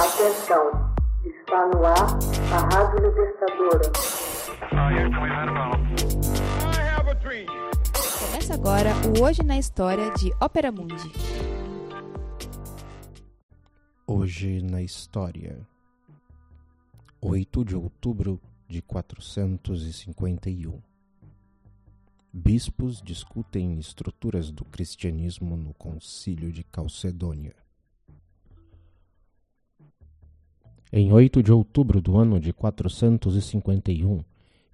Atenção, está no ar a Rádio Libertadora. Começa agora o Hoje na História de Ópera Mundi. Hoje na História 8 de outubro de 451 Bispos discutem estruturas do cristianismo no Concílio de Calcedônia. Em 8 de outubro do ano de 451,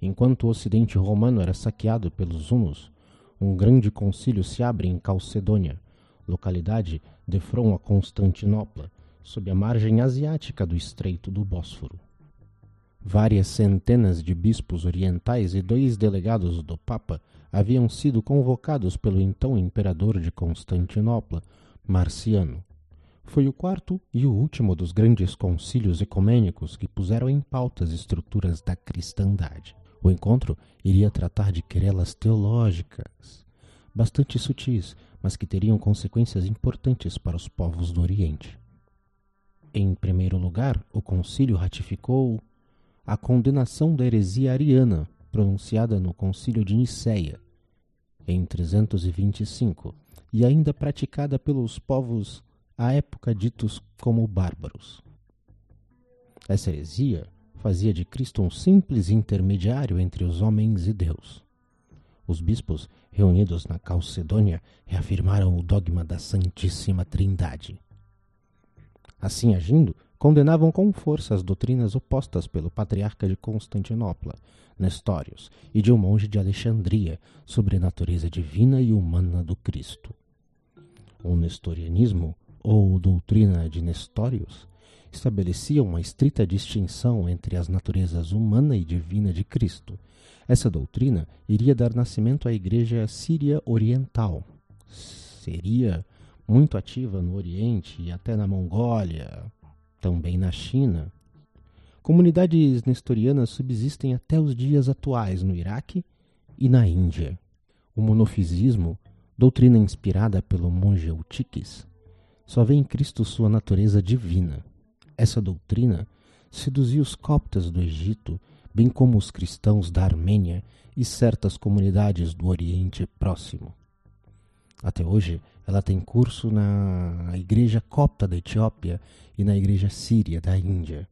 enquanto o ocidente romano era saqueado pelos hunos, um grande concílio se abre em Calcedônia, localidade de front a Constantinopla, sob a margem asiática do Estreito do Bósforo. Várias centenas de bispos orientais e dois delegados do Papa haviam sido convocados pelo então imperador de Constantinopla, Marciano. Foi o quarto e o último dos grandes concílios ecumênicos que puseram em pauta as estruturas da cristandade. O encontro iria tratar de querelas teológicas, bastante sutis, mas que teriam consequências importantes para os povos do Oriente. Em primeiro lugar, o concílio ratificou a condenação da heresia ariana, pronunciada no concílio de Nicéia, em 325, e ainda praticada pelos povos à época ditos como bárbaros. Essa heresia fazia de Cristo um simples intermediário entre os homens e Deus. Os bispos, reunidos na Calcedônia, reafirmaram o dogma da Santíssima Trindade. Assim agindo, condenavam com força as doutrinas opostas pelo patriarca de Constantinopla, Nestórios, e de um monge de Alexandria sobre a natureza divina e humana do Cristo. O nestorianismo ou doutrina de Nestórios, estabelecia uma estrita distinção entre as naturezas humana e divina de Cristo. Essa doutrina iria dar nascimento à Igreja Síria Oriental. Seria muito ativa no Oriente e até na Mongólia, também na China. Comunidades nestorianas subsistem até os dias atuais no Iraque e na Índia. O monofisismo, doutrina inspirada pelo monge Eutiques, só vê em Cristo sua natureza divina. Essa doutrina seduziu os coptas do Egito, bem como os cristãos da Armênia e certas comunidades do Oriente Próximo. Até hoje, ela tem curso na Igreja Copta da Etiópia e na Igreja Síria da Índia.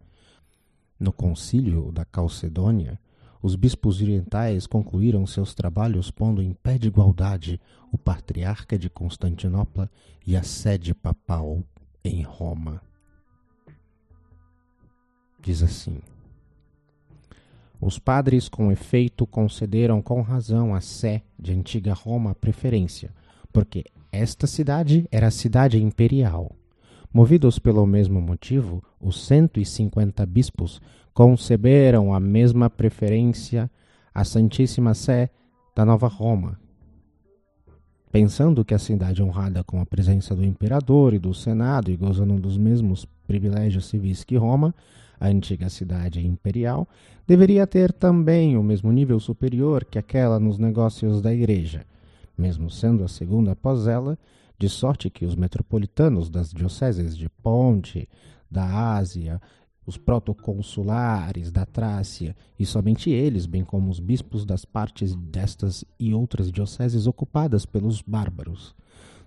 No Concílio da Calcedônia, os bispos orientais concluíram seus trabalhos pondo em pé de igualdade o patriarca de Constantinopla e a sede papal em Roma. Diz assim: Os padres, com efeito, concederam com razão à Sé de antiga Roma a preferência, porque esta cidade era a cidade imperial. Movidos pelo mesmo motivo, os 150 bispos conceberam a mesma preferência à Santíssima Sé da Nova Roma. Pensando que a cidade honrada com a presença do imperador e do senado e gozando dos mesmos privilégios civis que Roma, a antiga cidade imperial, deveria ter também o mesmo nível superior que aquela nos negócios da igreja, mesmo sendo a segunda após ela, de sorte que os metropolitanos das dioceses de Ponte, da Ásia os protoconsulares da Trácia e somente eles, bem como os bispos das partes destas e outras dioceses ocupadas pelos bárbaros,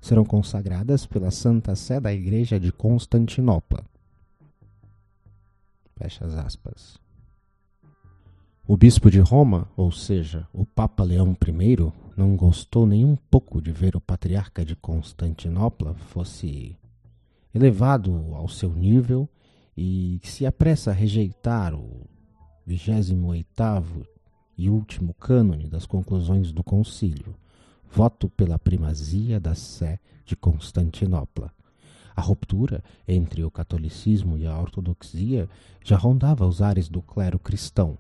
serão consagradas pela Santa Sé da Igreja de Constantinopla. Fecha as aspas. O bispo de Roma, ou seja, o Papa Leão I, não gostou nem um pouco de ver o patriarca de Constantinopla fosse elevado ao seu nível e se apressa a rejeitar o 28 e último cânone das conclusões do concílio, voto pela primazia da Sé de Constantinopla. A ruptura entre o catolicismo e a ortodoxia já rondava os ares do clero cristão.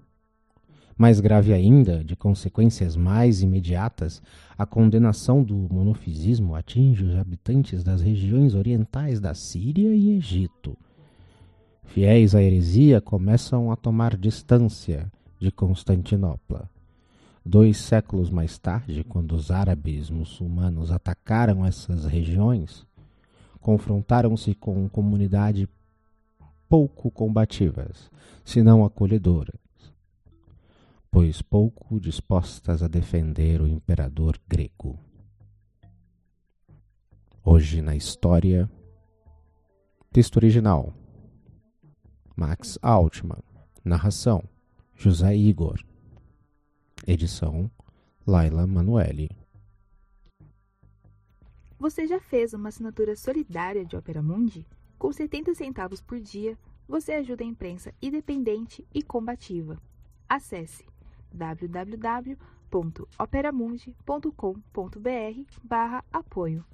Mais grave ainda, de consequências mais imediatas, a condenação do monofisismo atinge os habitantes das regiões orientais da Síria e Egito Fiéis à heresia começam a tomar distância de Constantinopla. Dois séculos mais tarde, quando os árabes muçulmanos atacaram essas regiões, confrontaram-se com comunidade pouco combativas, senão acolhedoras, pois pouco dispostas a defender o imperador grego. Hoje na história. Texto original: Max Altman. Narração: José Igor. Edição: Laila Manuelle. Você já fez uma assinatura solidária de Opera Mundi? Com 70 centavos por dia, você ajuda a imprensa independente e combativa. Acesse www.operamundi.com.br/apoio.